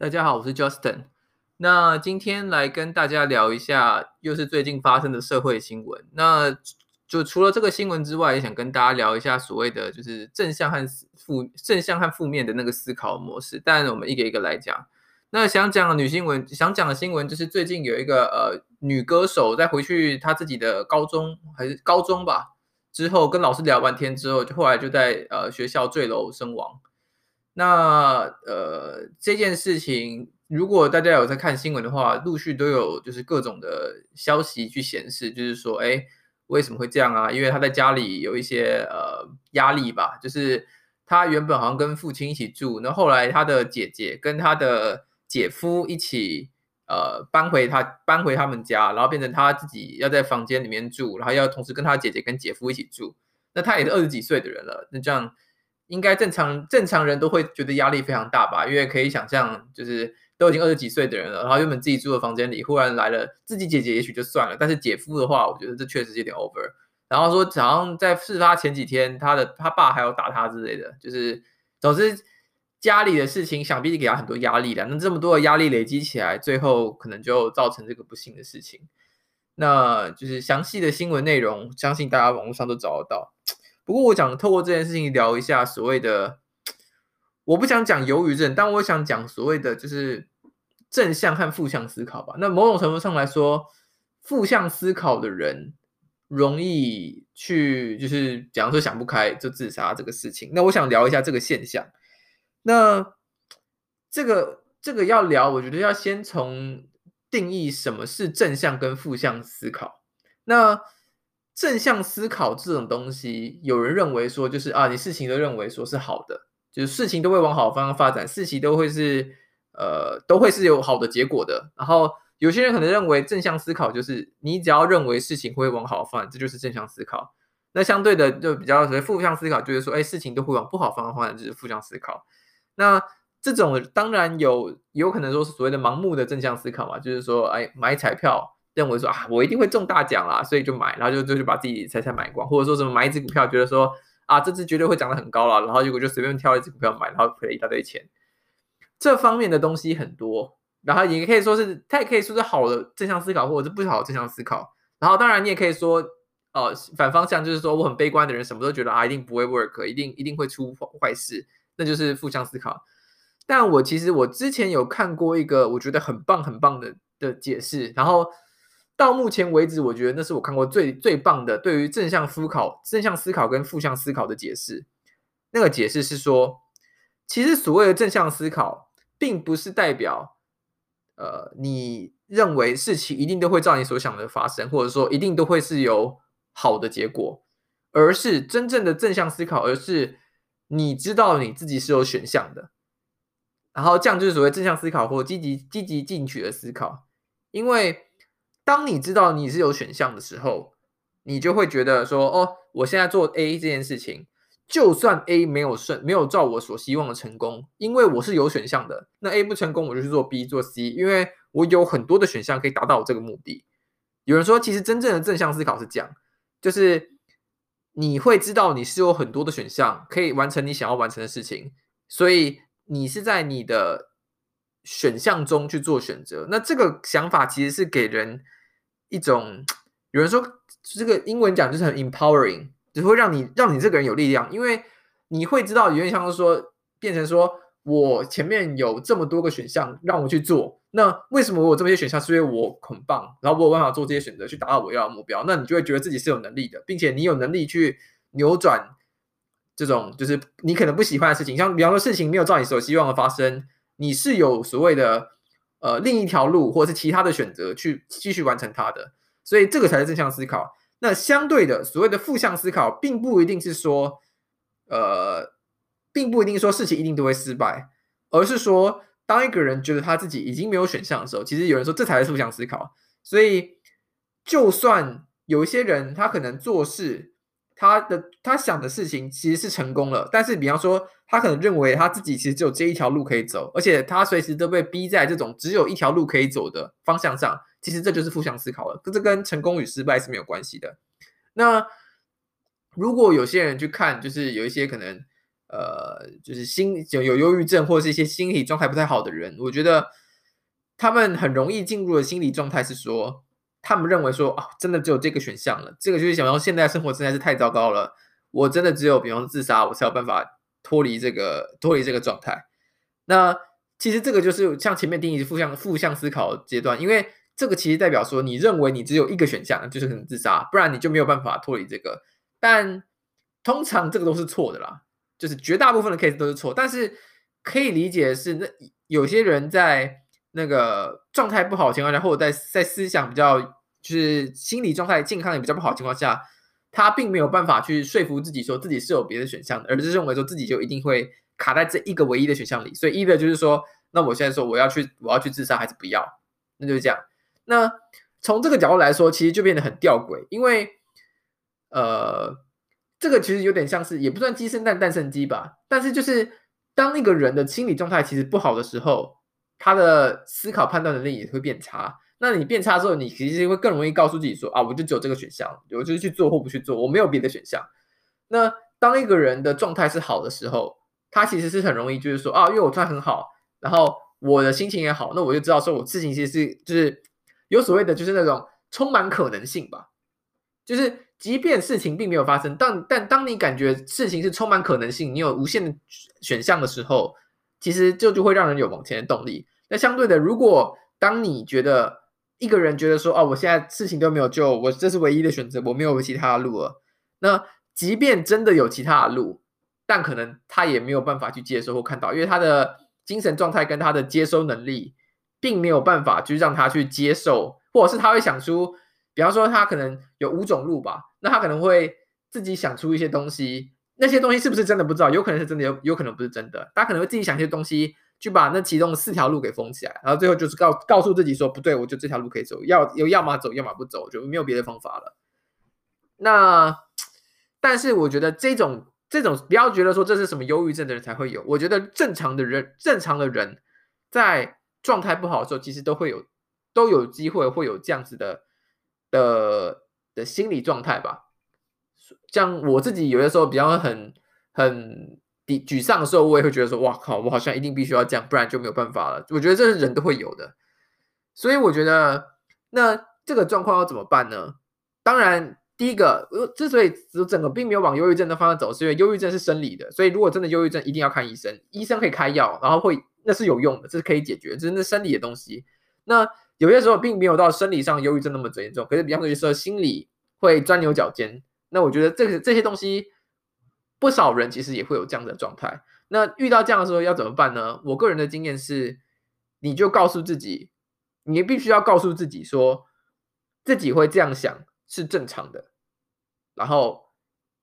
大家好，我是 Justin。那今天来跟大家聊一下，又是最近发生的社会新闻。那就除了这个新闻之外，也想跟大家聊一下所谓的就是正向和负正向和负面的那个思考模式。但我们一个一个来讲。那想讲的女新闻，想讲的新闻就是最近有一个呃女歌手在回去她自己的高中还是高中吧，之后跟老师聊完天之后，就后来就在呃学校坠楼身亡。那呃这件事情，如果大家有在看新闻的话，陆续都有就是各种的消息去显示，就是说，哎，为什么会这样啊？因为他在家里有一些呃压力吧，就是他原本好像跟父亲一起住，那后来他的姐姐跟他的姐夫一起呃搬回他搬回他们家，然后变成他自己要在房间里面住，然后要同时跟他姐姐跟姐夫一起住。那他也是二十几岁的人了，那这样。应该正常正常人都会觉得压力非常大吧，因为可以想象，就是都已经二十几岁的人了，然后原本自己住的房间里，忽然来了自己姐姐，也许就算了，但是姐夫的话，我觉得这确实有点 over。然后说，好像在事发前几天，他的他爸还要打他之类的，就是总之家里的事情，想必给他很多压力的。那这么多的压力累积起来，最后可能就造成这个不幸的事情。那就是详细的新闻内容，相信大家网络上都找得到。不过我想透过这件事情聊一下所谓的，我不想讲忧郁症，但我想讲所谓的就是正向和负向思考吧。那某种程度上来说，负向思考的人容易去就是假如说想不开就自杀这个事情。那我想聊一下这个现象。那这个这个要聊，我觉得要先从定义什么是正向跟负向思考。那正向思考这种东西，有人认为说，就是啊，你事情都认为说是好的，就是事情都会往好方向发展，事情都会是呃，都会是有好的结果的。然后有些人可能认为正向思考就是你只要认为事情会往好发展，这就是正向思考。那相对的就比较所谓负向思考，就是说，哎，事情都会往不好方向发展，就是负向思考。那这种当然有有可能说是所谓的盲目的正向思考嘛，就是说，哎，买彩票。认为说啊，我一定会中大奖啦，所以就买，然后就就就把自己财产买光，或者说什么买一只股票，觉得说啊，这只绝对会涨得很高了，然后结果就随便挑一只股票买，然后赔了一大堆钱。这方面的东西很多，然后也可以说是，它也可以说是好的正向思考，或者是不好的正向思考。然后当然你也可以说，呃，反方向就是说我很悲观的人，什么都觉得啊，一定不会 work，一定一定会出坏事，那就是负向思考。但我其实我之前有看过一个我觉得很棒很棒的的解释，然后。到目前为止，我觉得那是我看过最最棒的对于正向思考、正向思考跟负向思考的解释。那个解释是说，其实所谓的正向思考，并不是代表，呃，你认为事情一定都会照你所想的发生，或者说一定都会是有好的结果，而是真正的正向思考，而是你知道你自己是有选项的。然后这样就是所谓正向思考或积极积极进取的思考，因为。当你知道你是有选项的时候，你就会觉得说：“哦，我现在做 A 这件事情，就算 A 没有顺，没有照我所希望的成功，因为我是有选项的。那 A 不成功，我就去做 B、做 C，因为我有很多的选项可以达到我这个目的。”有人说，其实真正的正向思考是这样，就是你会知道你是有很多的选项可以完成你想要完成的事情，所以你是在你的选项中去做选择。那这个想法其实是给人。一种有人说这个英文讲就是很 empowering，只会让你让你这个人有力量，因为你会知道有点像是说变成说我前面有这么多个选项让我去做，那为什么我这么些选项？是因为我很棒，然后我有办法做这些选择去达到我要的目标，那你就会觉得自己是有能力的，并且你有能力去扭转这种就是你可能不喜欢的事情，像比方说事情没有照你所希望的发生，你是有所谓的。呃，另一条路或者是其他的选择去继续完成它的，所以这个才是正向思考。那相对的，所谓的负向思考，并不一定是说，呃，并不一定说事情一定都会失败，而是说，当一个人觉得他自己已经没有选项的时候，其实有人说这才是负向思考。所以，就算有一些人他可能做事。他的他想的事情其实是成功了，但是比方说他可能认为他自己其实只有这一条路可以走，而且他随时都被逼在这种只有一条路可以走的方向上，其实这就是负向思考了，这跟成功与失败是没有关系的。那如果有些人去看，就是有一些可能呃，就是心有有忧郁症或者是一些心理状态不太好的人，我觉得他们很容易进入的心理状态是说，他们认为说啊，真的只有这个选项了，这个就是想要现在生活实在是太糟糕了，我真的只有比方自杀，我才有办法脱离这个脱离这个状态。那其实这个就是像前面定义负向负向思考阶段，因为这个其实代表说你认为你只有一个选项，就是可能自杀，不然你就没有办法脱离这个。但通常这个都是错的啦。就是绝大部分的 case 都是错，但是可以理解的是，那有些人在那个状态不好的情况下，或者在在思想比较就是心理状态健康也比较不好的情况下，他并没有办法去说服自己说自己是有别的选项的，而是认为说自己就一定会卡在这一个唯一的选项里。所以一的就是说，那我现在说我要去我要去自杀还是不要，那就是这样。那从这个角度来说，其实就变得很吊诡，因为呃。这个其实有点像是，也不算鸡生蛋，蛋生鸡吧。但是就是当一个人的心理状态其实不好的时候，他的思考判断能力也会变差。那你变差之后，你其实会更容易告诉自己说啊，我就只有这个选项，我就是去做或不去做，我没有别的选项。那当一个人的状态是好的时候，他其实是很容易就是说啊，因为我状态很好，然后我的心情也好，那我就知道说我事情其实是就是有所谓的，就是那种充满可能性吧，就是。即便事情并没有发生，但但当你感觉事情是充满可能性，你有无限的选项的时候，其实就，就会让人有往前的动力。那相对的，如果当你觉得一个人觉得说，哦，我现在事情都没有救，我这是唯一的选择，我没有其他的路了。那即便真的有其他的路，但可能他也没有办法去接受或看到，因为他的精神状态跟他的接收能力，并没有办法去让他去接受，或者是他会想出。比方说，他可能有五种路吧，那他可能会自己想出一些东西，那些东西是不是真的不知道，有可能是真的，有有可能不是真的。他可能会自己想一些东西，去把那其中的四条路给封起来，然后最后就是告告诉自己说，不对，我就这条路可以走，要有要么走，要么不走，就没有别的方法了。那但是我觉得这种这种不要觉得说这是什么忧郁症的人才会有，我觉得正常的人正常的人在状态不好的时候，其实都会有都有机会会有这样子的。的的心理状态吧，像我自己有的时候比较很很沮沮丧的时候，我也会觉得说，哇靠，我好像一定必须要这样，不然就没有办法了。我觉得这是人都会有的，所以我觉得那这个状况要怎么办呢？当然，第一个，之所以整个并没有往忧郁症的方向走，是因为忧郁症是生理的，所以如果真的忧郁症，一定要看医生，医生可以开药，然后会那是有用的，这是可以解决，这是那生理的东西。那有些时候并没有到生理上忧郁症那么严重，可是比方说说心理会钻牛角尖，那我觉得这个这些东西不少人其实也会有这样的状态。那遇到这样的时候要怎么办呢？我个人的经验是，你就告诉自己，你必须要告诉自己说，自己会这样想是正常的，然后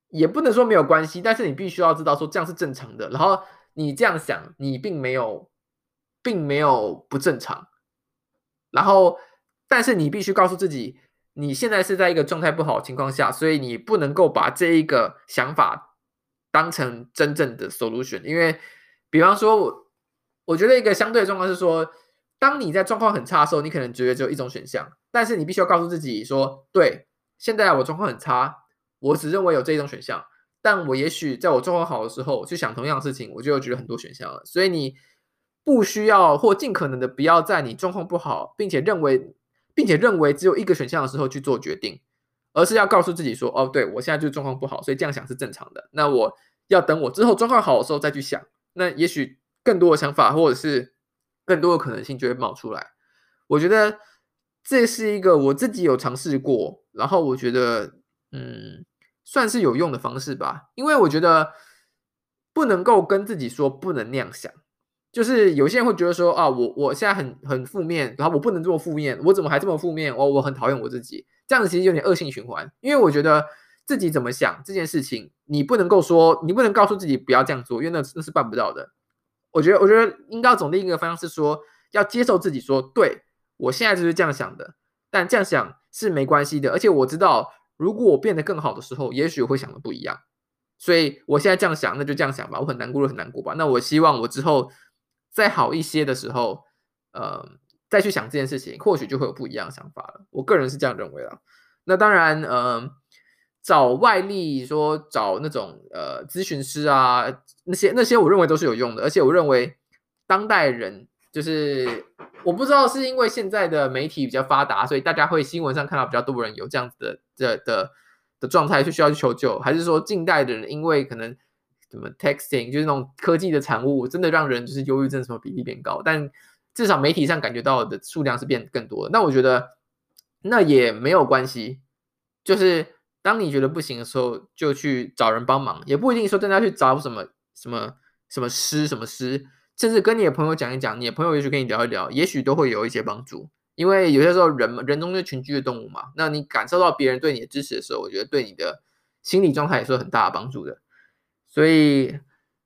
也不能说没有关系，但是你必须要知道说这样是正常的，然后你这样想，你并没有并没有不正常。然后，但是你必须告诉自己，你现在是在一个状态不好的情况下，所以你不能够把这一个想法当成真正的 solution。因为，比方说，我我觉得一个相对的状况是说，当你在状况很差的时候，你可能觉得只有一种选项，但是你必须要告诉自己说，对，现在我状况很差，我只认为有这一种选项，但我也许在我状况好的时候去想同样的事情，我就觉得很多选项了。所以你。不需要或尽可能的不要在你状况不好，并且认为并且认为只有一个选项的时候去做决定，而是要告诉自己说：“哦，对，我现在就状况不好，所以这样想是正常的。那我要等我之后状况好的时候再去想，那也许更多的想法或者是更多的可能性就会冒出来。”我觉得这是一个我自己有尝试过，然后我觉得嗯，算是有用的方式吧，因为我觉得不能够跟自己说不能那样想。就是有些人会觉得说啊，我我现在很很负面，然后我不能这么负面，我怎么还这么负面？我我很讨厌我自己，这样子其实有点恶性循环。因为我觉得自己怎么想这件事情，你不能够说，你不能告诉自己不要这样做，因为那那是办不到的。我觉得，我觉得应该要总的一个方向是说，要接受自己说，对，我现在就是这样想的，但这样想是没关系的，而且我知道，如果我变得更好的时候，也许会想的不一样。所以我现在这样想，那就这样想吧。我很难过就很难过吧。那我希望我之后。再好一些的时候，呃，再去想这件事情，或许就会有不一样的想法了。我个人是这样认为的。那当然，呃，找外力说找那种呃咨询师啊，那些那些我认为都是有用的，而且我认为当代人就是我不知道是因为现在的媒体比较发达，所以大家会新闻上看到比较多人有这样子的的的的状态，就需要去求救，还是说近代的人因为可能什么 texting 就是那种科技的产物，真的让人就是忧郁症什么比例变高，但至少媒体上感觉到的数量是变更多的。那我觉得那也没有关系，就是。当你觉得不行的时候，就去找人帮忙，也不一定说真的要去找什么什么什么师什么师，甚至跟你的朋友讲一讲，你的朋友也许跟你聊一聊，也许都会有一些帮助。因为有些时候人嘛，人中是群居的动物嘛，那你感受到别人对你的支持的时候，我觉得对你的心理状态也是有很大的帮助的。所以，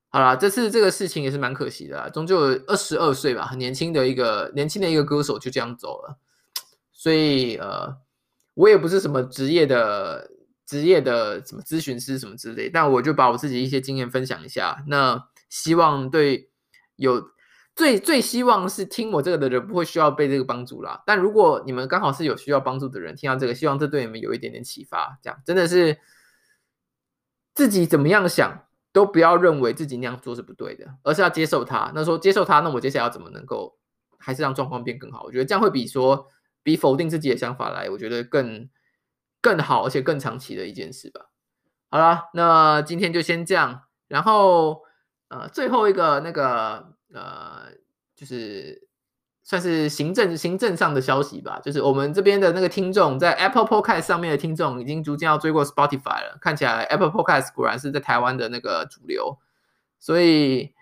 好啦，这次这个事情也是蛮可惜的啦，终究二十二岁吧，很年轻的一个年轻的一个歌手就这样走了。所以，呃，我也不是什么职业的。职业的什么咨询师什么之类，但我就把我自己一些经验分享一下。那希望对有最最希望是听我这个的人不会需要被这个帮助啦。但如果你们刚好是有需要帮助的人，听到这个，希望这对你们有一点点启发。这样真的是自己怎么样想都不要认为自己那样做是不对的，而是要接受它。那说接受它，那我接下来要怎么能够还是让状况变更好？我觉得这样会比说比否定自己的想法来，我觉得更。更好而且更长期的一件事吧。好了，那今天就先这样。然后呃，最后一个那个呃，就是算是行政行政上的消息吧。就是我们这边的那个听众，在 Apple Podcast 上面的听众，已经逐渐要追过 Spotify 了。看起来 Apple Podcast 果然是在台湾的那个主流。所以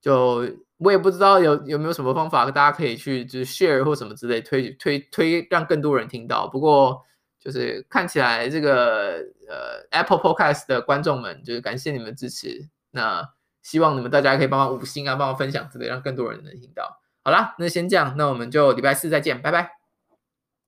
就我也不知道有有没有什么方法，大家可以去就是 share 或什么之类推推推，让更多人听到。不过。就是看起来这个呃 Apple Podcast 的观众们，就是感谢你们支持。那希望你们大家可以帮忙五星啊，帮忙分享之类，让更多人能听到。好啦，那先这样，那我们就礼拜四再见，拜拜。